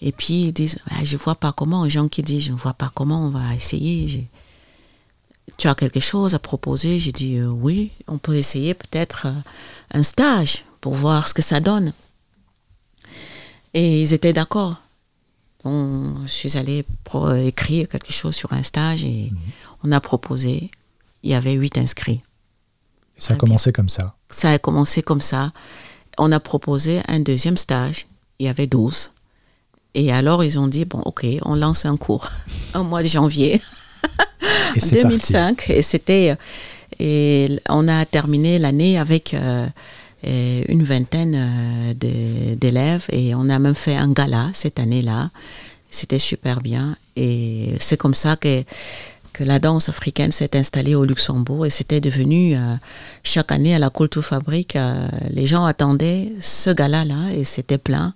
Et puis, ils disent, Ah, je ne vois pas comment. Les gens qui disent, je ne vois pas comment on va essayer. Tu as quelque chose à proposer? J'ai dit, euh, oui, on peut essayer peut-être euh, un stage pour voir ce que ça donne. Et ils étaient d'accord. Donc, je suis allée écrire quelque chose sur un stage et on a proposé. Il y avait huit inscrits. Ça a commencé comme ça. Ça a commencé comme ça. On a proposé un deuxième stage. Il y avait 12. Et alors, ils ont dit, bon, OK, on lance un cours au mois de janvier Et c'est parti. 2005. Et c'était... Et on a terminé l'année avec euh, une vingtaine euh, d'élèves et on a même fait un gala cette année-là. C'était super bien. Et c'est comme ça que, que la danse africaine s'est installée au Luxembourg et c'était devenu euh, chaque année à la Culture Fabrique, euh, les gens attendaient ce gala-là et c'était plein.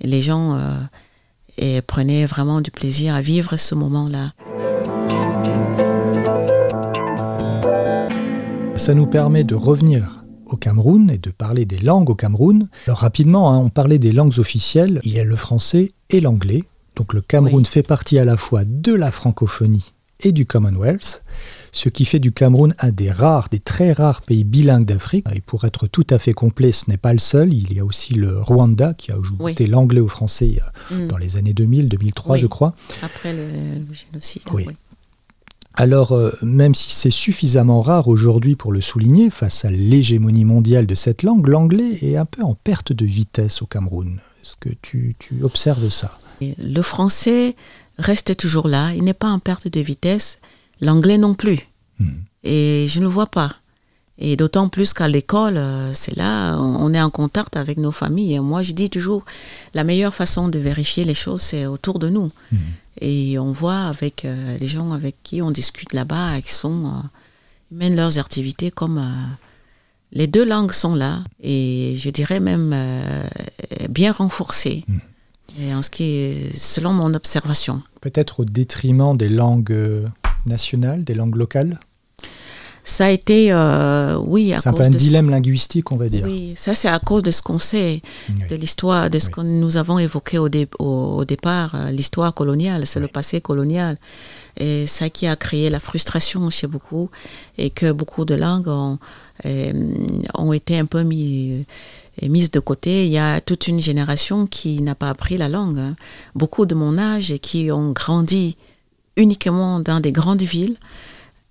Les gens euh, prenaient vraiment du plaisir à vivre ce moment-là. Ça nous permet de revenir au Cameroun et de parler des langues au Cameroun. Alors rapidement, hein, on parlait des langues officielles. Il y a le français et l'anglais. Donc le Cameroun Oui. fait partie à la fois de la francophonie et du Commonwealth, ce qui fait du Cameroun un des rares, des très rares pays bilingues d'Afrique. Et pour être tout à fait complet, ce n'est pas le seul. Il y a aussi le Rwanda qui a ajouté l'anglais au français euh, Mm. dans les années 2000, 2003, Oui. je crois. Après le, le génocide. Oui. oui. Alors, euh, même si c'est suffisamment rare aujourd'hui pour le souligner, face à l'hégémonie mondiale de cette langue, l'anglais est un peu en perte de vitesse au Cameroun. Est-ce que tu, tu observes ça? Le français reste toujours là, il n'est pas en perte de vitesse, l'anglais non plus. Hmm. Et je ne le vois pas. Et d'autant plus qu'à l'école, euh, c'est là, on est en contact avec nos familles. Et moi, je dis toujours, la meilleure façon de vérifier les choses, c'est autour de nous. Hmm. Et on voit avec euh, les gens avec qui on discute là-bas, qui sont, euh, ils mènent leurs activités comme euh, les deux langues sont là, et je dirais même bien renforcées. Et en ce qui est, selon mon observation. Peut-être au détriment des langues nationales, des langues locales? Ça a été, euh, oui, à C'est un cause peu un de ce- dilemme linguistique, on va dire. Oui, ça c'est à cause de ce qu'on sait, Oui. de l'histoire, de ce Oui. que nous avons évoqué au, dé- au, au départ, euh, l'histoire coloniale, c'est le passé colonial. Et ça qui a créé la frustration chez beaucoup et que beaucoup de langues ont, euh, ont été un peu mis, euh, mises de côté. Il y a toute une génération qui n'a pas appris la langue. hein. Beaucoup de mon âge et qui ont grandi uniquement dans des grandes villes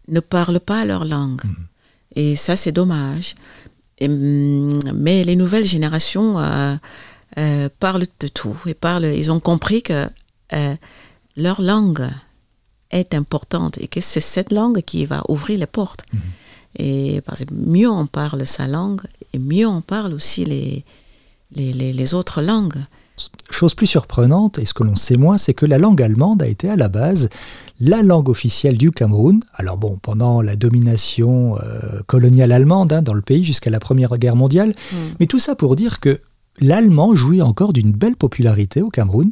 ne parlent pas leur langue. Et ça, c'est dommage. Et, hum, mais les nouvelles générations, euh, euh, parlent de tout. Ils, parlent, ils ont compris que euh, leur langue est importante et que c'est cette langue qui va ouvrir les portes. Mhm. Et parce que mieux on parle sa langue, et mieux on parle aussi les, les, les- les autres langues. Chose plus surprenante, et ce que l'on sait moins, c'est que la langue allemande a été à la base la langue officielle du Cameroun. Alors bon, pendant la domination euh, coloniale allemande hein, dans le pays jusqu'à la Première Guerre mondiale, Mm. mais tout ça pour dire que l'allemand jouit encore d'une belle popularité au Cameroun,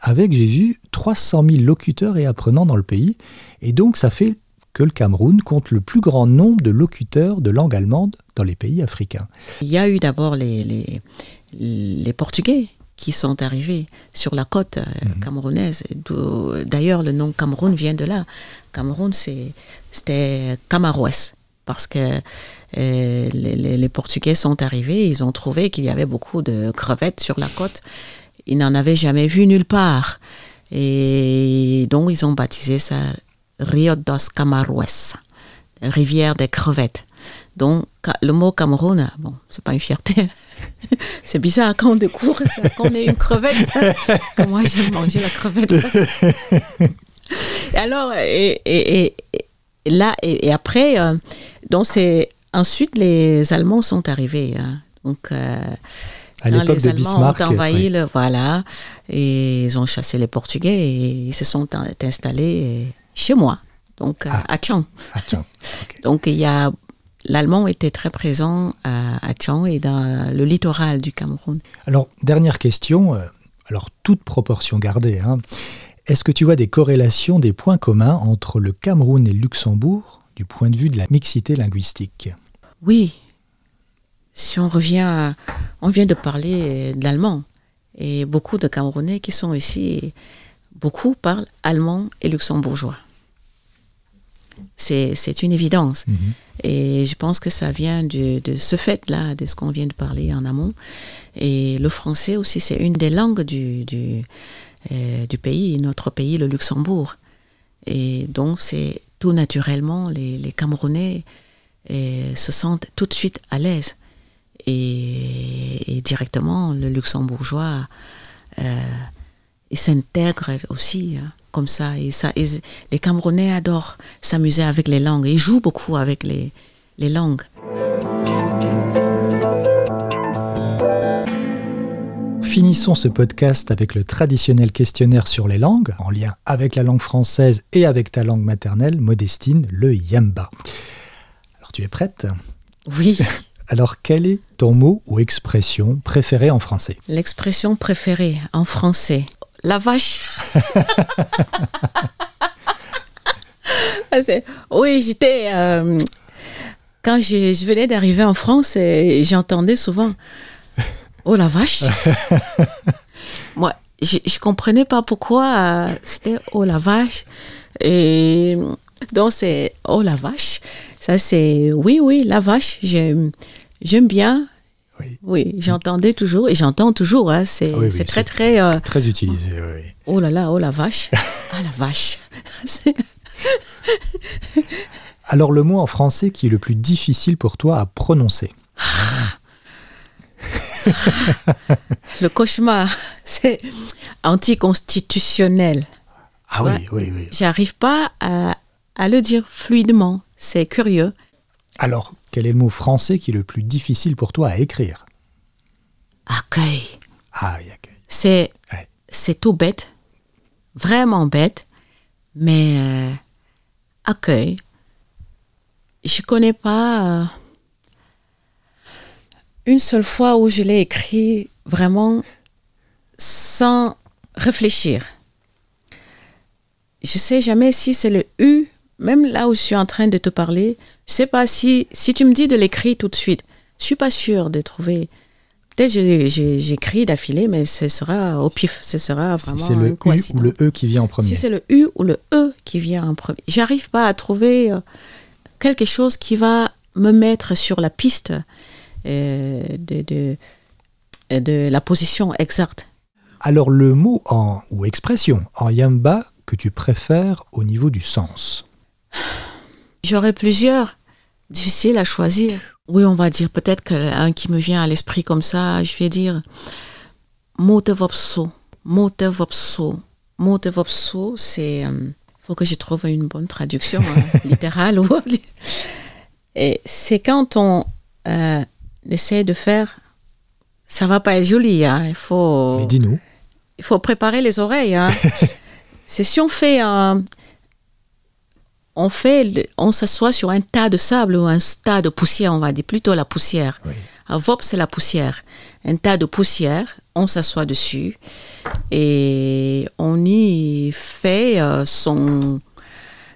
avec, j'ai vu, 300 000 locuteurs et apprenants dans le pays, et donc ça fait que le Cameroun compte le plus grand nombre de locuteurs de langue allemande dans les pays africains. Il y a eu d'abord les, les, les Portugais qui sont arrivés sur la côte euh, camerounaise. D'ailleurs, le nom Cameroun vient de là. Cameroun, c'est- c'était Camaroès. Parce que euh, les, les- les Portugais sont arrivés, ils ont trouvé qu'il y avait beaucoup de crevettes sur la côte. Ils n'en avaient jamais vu nulle part. Et donc, ils ont baptisé ça Rio dos Camaroes, rivière des crevettes. Donc, le mot Cameroun, bon, c'est pas une fierté. c'est bizarre quand on découvre ça, qu'on est une crevette. ça. Moi, j'aime manger la crevette. et alors, et, et- et- là, et, et après, euh, donc c'est ensuite les Allemands sont arrivés. hein. Donc, euh, À l'époque les de Allemands Bismarck, ont envahi oui. le, voilà, et ils ont chassé les Portugais et ils se sont in- installés chez moi, donc Ah. à Tchang. Ah. Donc il y a l'allemand était très présent à, à Tchang et dans le littoral du Cameroun. Alors, dernière question, euh, alors toute proportion gardée, hein. est-ce que tu vois des corrélations, des points communs entre le Cameroun et le Luxembourg du point de vue de la mixité linguistique? Oui, si on revient, à- on vient de parler euh, d'allemand et beaucoup de Camerounais qui sont ici, beaucoup parlent allemand et luxembourgeois. C'est une évidence. Mhm. Et je pense que ça vient de, de ce fait-là, de ce qu'on vient de parler en amont. Et le français aussi, c'est une des langues du, du, euh, du pays, notre pays, le Luxembourg. Et donc, c'est tout naturellement, les, les Camerounais euh, se sentent tout de suite à l'aise. Et, et directement, le luxembourgeois, euh, il s'intègre aussi hein, comme ça. Et ça et les Camerounais adorent s'amuser avec les langues. Ils jouent beaucoup avec les, les langues. Finissons ce podcast avec le traditionnel questionnaire sur les langues, en lien avec la langue française et avec ta langue maternelle, Modestine, le Yamba. Alors tu es prête? Oui, Alors quel est ton mot ou expression préférée en français? L'expression préférée en français. La vache. Ah, oui, j'étais... euh, quand je, je venais d'arriver en France, j'entendais souvent « Oh la vache !» Moi, je ne comprenais pas pourquoi euh, c'était « Oh la vache !» Et donc, c'est « Oh la vache !» Ça, c'est « Oui, oui, la vache, j'aime bien. » Oui. Oui, j'entendais toujours et j'entends toujours. hein, c'est Ah oui, oui, c'est très, très. euh, Très utilisé, oui. oh là là, oh la vache. ah la vache. Alors le mot en français qui est le plus difficile pour toi à prononcer Le cauchemar, c'est anticonstitutionnel. Ah Ouais. oui, oui, oui. J'arrive pas à, à le dire fluidement. C'est curieux. Alors, quel est le mot français qui est le plus difficile pour toi à écrire Accueil. Ah, C'est Ouais. c'est tout bête, vraiment bête, mais euh, accueil. Je connais pas euh, une seule fois où je l'ai écrit vraiment sans réfléchir. Je sais jamais si c'est le U, même là où je suis en train de te parler, sais pas si si tu me dis de l'écrire tout de suite, je suis pas sûre de trouver. Peut-être j'écris d'affilée, mais ce sera au pif, ce sera Si vraiment c'est le U ou le E qui vient en premier. Si c'est le U ou le E qui vient en premier. J'arrive pas à trouver euh, quelque chose qui va me mettre sur la piste euh, de, de, de la position exacte. Alors le mot en, ou expression en yamba que tu préfères au niveau du sens? J'aurais plusieurs. Difficile à choisir. Oui, on va dire peut-être qu'un qui me vient à l'esprit comme ça, je vais dire Motevopso. Motevopso. Motevopso, c'est. Il faut que je trouve une bonne traduction hein, littérale. Et c'est quand on euh, essaie de faire. Ça va pas être joli, hein, il faut. Mais dis-nous. Il faut préparer les oreilles. Hein. c'est si on fait un. On fait, on s'assoit sur un tas de sable ou un tas de poussière, on va dire plutôt la poussière. Oui. Un VOP, c'est la poussière. Un tas de poussière, on s'assoit dessus et on y fait euh, son,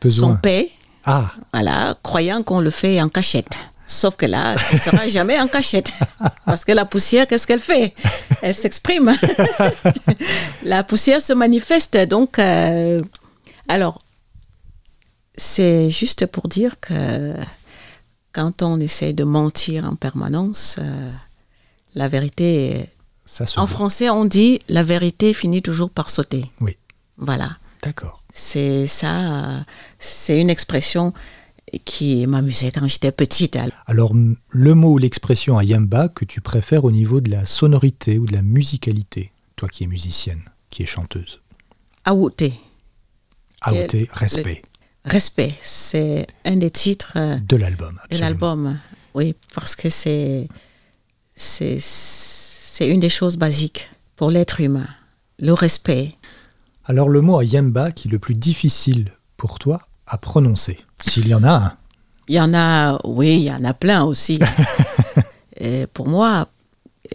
Besoin. son paix, Ah, voilà, croyant qu'on le fait en cachette. Sauf que là, ça ne sera jamais en cachette. Parce que la poussière, qu'est-ce qu'elle fait? Elle s'exprime. la poussière se manifeste. Donc, euh, alors, c'est juste pour dire que quand on essaie de mentir en permanence, euh, la vérité, ça en voit. français, on dit la vérité finit toujours par sauter. Oui, Voilà. d'accord. C'est ça, c'est une expression qui m'amusait quand j'étais petite. Alors, le mot ou l'expression à Yamba que tu préfères au niveau de la sonorité ou de la musicalité, toi qui es musicienne, qui es chanteuse? Aouté, Aouté, respect respect, c'est un des titres euh, de l'album. de l'album. Oui, parce que c'est c'est une des choses basiques pour l'être humain, le respect. Alors, le mot à Yamba qui est le plus difficile pour toi à prononcer, s'il y en a un. Il y en a, oui, il y en a plein aussi. Et pour moi,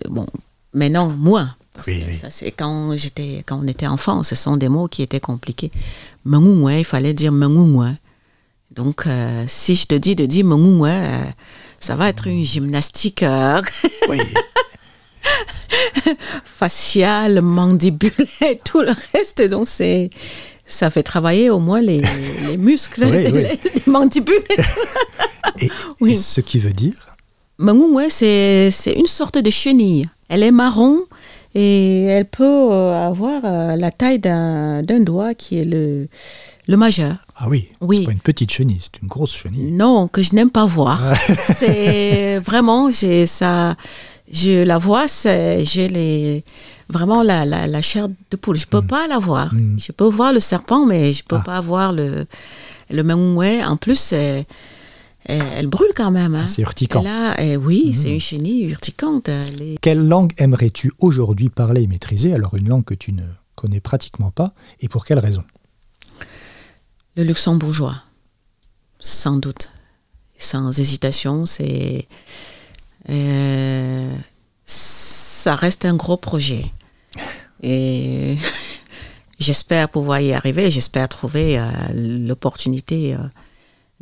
euh, bon, mais non, moins. Parce Oui, que oui. ça, c'est quand j'étais, quand on était enfant, ce sont des mots qui étaient compliqués. Mengououin, il fallait dire mengououin. Donc, euh, si je te dis de dire mengououin, euh, ça va être une gymnastique euh, Oui. faciale, mandibulaire, tout le reste. Donc, c'est, ça fait travailler au moins les, les muscles, Oui, oui. les, les mandibules. Et, ce qui veut dire? Mengououin, c'est c'est une sorte de chenille. Elle est marron et elle peut euh, avoir euh, la taille d'un doigt qui est le, le majeur. Ah oui, Oui. c'est pas une petite chenille, c'est une grosse chenille. Non, que je n'aime pas voir. c'est vraiment, j'ai ça, je la vois, c'est- j'ai les vraiment la, la, la chair de poule. Je peux pas la voir. Mm. Je peux voir le serpent, mais je peux Ah. pas voir le le mengououin. En plus, c'est- elle, brûle quand même. hein. Ah, c'est urticant. Là, oui, Mm. c'est une chenille urticante. Est- Quelle langue aimerais-tu aujourd'hui parler et maîtriser? Alors une langue que tu ne connais pratiquement pas, et pour quelle raison? Le luxembourgeois, sans doute, sans hésitation, c'est euh, ça reste un gros projet et j'espère pouvoir y arriver. J'espère trouver euh, l'opportunité euh,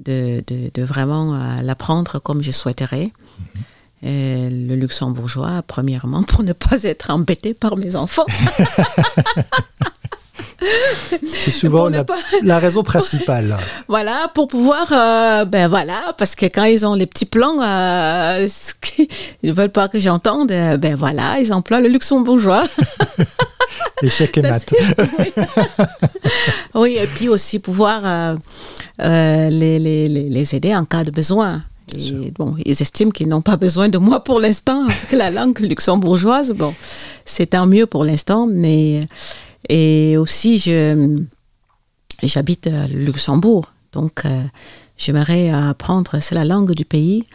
de, de- de vraiment euh, l'apprendre comme je souhaiterais. Euh, le luxembourgeois, premièrement, pour ne pas être embêté par mes enfants. C'est souvent ne la, pas- la raison principale. Voilà, pour pouvoir, euh, ben voilà, parce que quand ils ont les petits plans, euh, ils veulent pas que j'entende, euh, ben voilà, ils emploient le luxembourgeois. Échec et c'est- oui. oui, et puis aussi pouvoir euh, les, les, les, les aider en cas de besoin. Et bon, ils estiment qu'ils n'ont pas besoin de moi pour l'instant, avec la langue luxembourgeoise. Bon, c'est tant mieux pour l'instant, mais et aussi je j'habite à Luxembourg, donc euh, j'aimerais apprendre, c'est la langue du pays,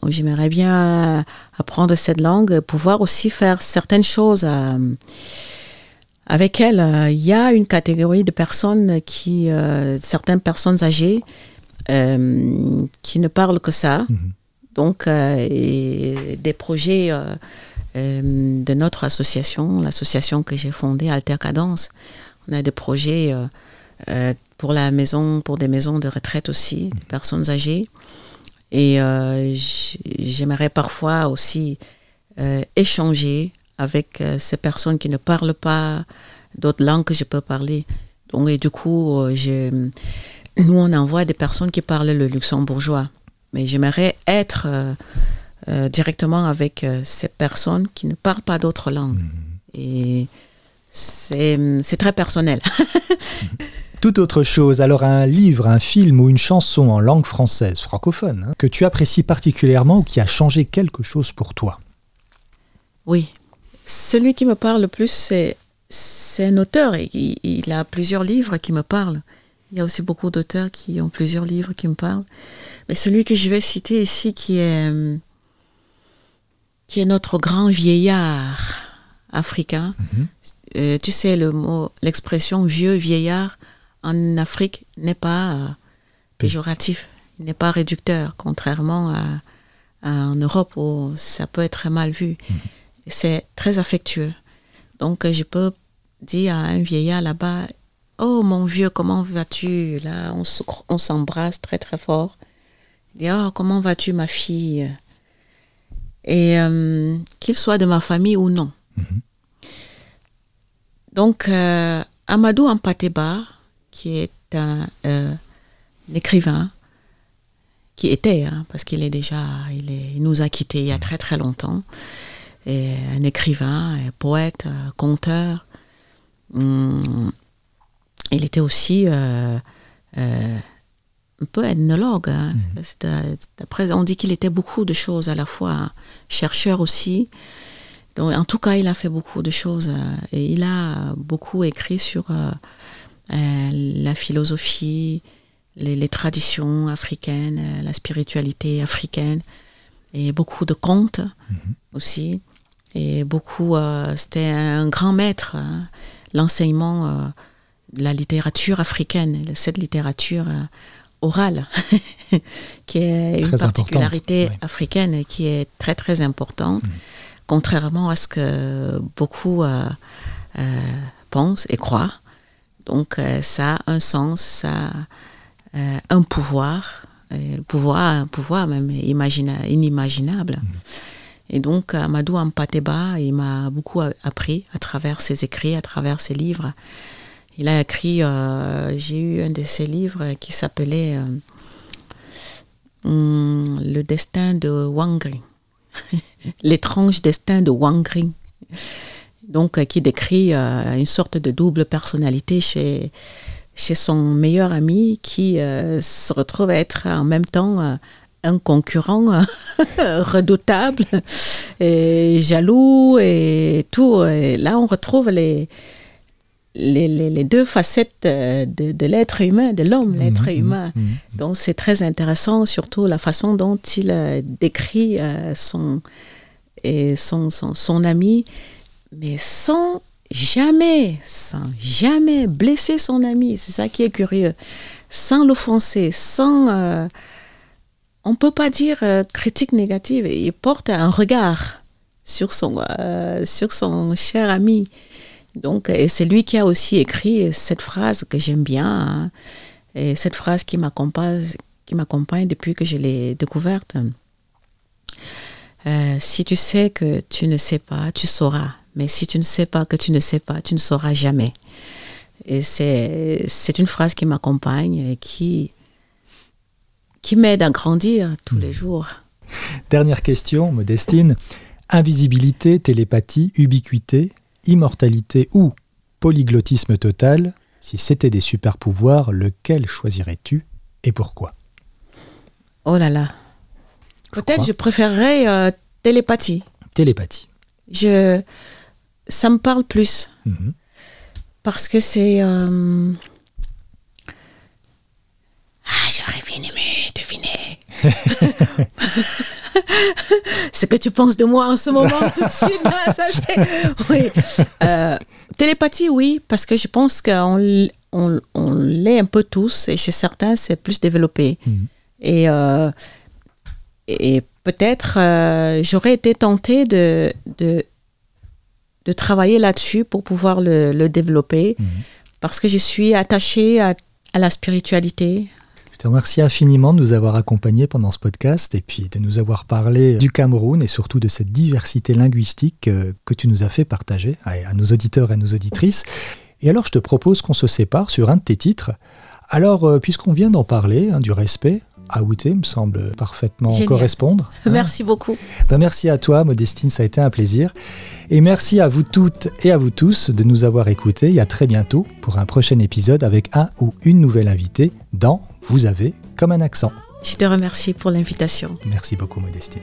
donc j'aimerais bien apprendre cette langue, pouvoir aussi faire certaines choses. euh, avec elle, il y a une catégorie de personnes qui, euh, certaines personnes âgées, qui ne parlent que ça. Mhm. Donc, et des projets euh, de notre association, l'association que j'ai fondée, Alter Cadence, on a des projets euh, euh, pour la maison, pour des maisons de retraite aussi, des personnes âgées. Et j'aimerais parfois aussi échanger avec ces personnes qui ne parlent pas d'autres langues que je peux parler. Donc, et du coup, je- nous, on envoie des personnes qui parlent le luxembourgeois. Mais j'aimerais être euh, directement avec euh, ces personnes qui ne parlent pas d'autres langues. Et c'est c'est très personnel. Tout autre chose, alors un livre, un film ou une chanson en langue française, francophone, hein, que tu apprécies particulièrement ou qui a changé quelque chose pour toi? Oui. celui qui me parle le plus, c'est, c'est un auteur. Et il, il a plusieurs livres qui me parlent. Il y a aussi beaucoup d'auteurs qui ont plusieurs livres qui me parlent. Mais celui que je vais citer ici, qui est, qui est notre grand vieillard africain. Mhm. Euh, tu sais, le mot, l'expression vieux vieillard en Afrique n'est pas euh, péjoratif, il n'est pas réducteur, contrairement à, à en Europe où ça peut être mal vu. C'est très affectueux. Donc, je peux dire à un vieillard là-bas, Oh mon vieux, comment vas-tu? Là, on se- on s'embrasse très très fort. Il dit, Oh, comment vas-tu ma fille? Et euh, qu'il soit de ma famille ou non. Donc, euh, Amadou Ampateba, qui est un, euh, un écrivain, qui était, hein, parce qu'il est déjà, il, est, il nous a quittés il y a très très longtemps, et un écrivain, un poète, un conteur. Hum, il était aussi un peu ethnologue. hein. Euh, D'après, on dit qu'il était beaucoup de choses à la fois, chercheur aussi. Donc, en tout cas, il a fait beaucoup de choses euh, et il a beaucoup écrit sur euh, euh, la philosophie, les, les traditions africaines, la spiritualité africaine et beaucoup de contes aussi. Et beaucoup, euh, c'était un grand maître, hein, l'enseignement de la littérature africaine, cette littérature orale, qui est une Très particularité oui. africaine qui est très très importante, contrairement à ce que beaucoup euh, euh, pensent et croient. Donc euh, ça a un sens, ça a euh, un pouvoir, le pouvoir, un pouvoir même imagina- inimaginable. Et donc, Amadou Ampateba, il m'a beaucoup appris à travers ses écrits, à travers ses livres. Il a écrit, euh, j'ai eu un de ses livres qui s'appelait euh, hum, Le destin de Wangri. L'étrange destin de Wangri. Donc, euh, qui décrit une sorte de double personnalité chez, chez son meilleur ami qui se retrouve à être en même temps un concurrent redoutable et jaloux et tout. Et là, on retrouve les, les, les- les deux facettes euh, de, de l'être humain, de l'homme, l'être humain. Donc, c'est très intéressant, surtout la façon dont il euh, décrit euh, son, et son, son, son ami, mais sans jamais, sans jamais blesser son ami. C'est ça qui est curieux. Sans l'offenser, sans... euh, on ne peut pas dire euh, critique négative. Il porte un regard sur son, euh, sur son cher ami. Donc, c'est lui qui a aussi écrit cette phrase que j'aime bien. hein. et cette phrase qui m'accompagne, qui m'accompagne depuis que je l'ai découverte. Euh, si tu sais que tu ne sais pas, tu sauras. Mais si tu ne sais pas que tu ne sais pas, tu ne sauras jamais. Et c'est, c'est une phrase qui m'accompagne et qui, qui m'aide à grandir tous les jours. Dernière question, Modestine. Invisibilité, télépathie, ubiquité, immortalité ou polyglottisme total, si c'était des super pouvoirs, lequel choisirais-tu et pourquoi? Oh là là. Peut-être je préférerais euh, télépathie. Télépathie. Je, ça me parle plus Mhm. parce que c'est. euh, Ah, j'aurais bien aimé deviner. Ce que tu penses de moi en ce moment, tout de suite, là, ça c'est. Oui. Euh, télépathie, oui, parce que je pense qu'on l- on, on l'est un peu tous et chez certains, c'est plus développé. Mhm. Et, euh, et peut-être euh, j'aurais été tentée de, de, de travailler là-dessus pour pouvoir le, le développer Mhm. parce que je suis attachée à, à la spiritualité. Je te remercie infiniment de nous avoir accompagnés pendant ce podcast et puis de nous avoir parlé du Cameroun et surtout de cette diversité linguistique euh, que tu nous as fait partager à, nos auditeurs et à nos auditrices. Et alors, je te propose qu'on se sépare sur un de tes titres. Alors, euh, puisqu'on vient d'en parler, hein, du respect, Aouté me semble parfaitement correspondre. Hein. Merci beaucoup. Ben, merci à toi, Modestine, ça a été un plaisir. Et merci à vous toutes et à vous tous de nous avoir écoutés et à très bientôt pour un prochain épisode avec un ou une nouvelle invitée dans Vous avez comme un accent. Je te remercie pour l'invitation. Merci beaucoup, Modestine.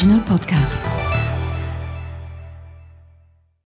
original podcast.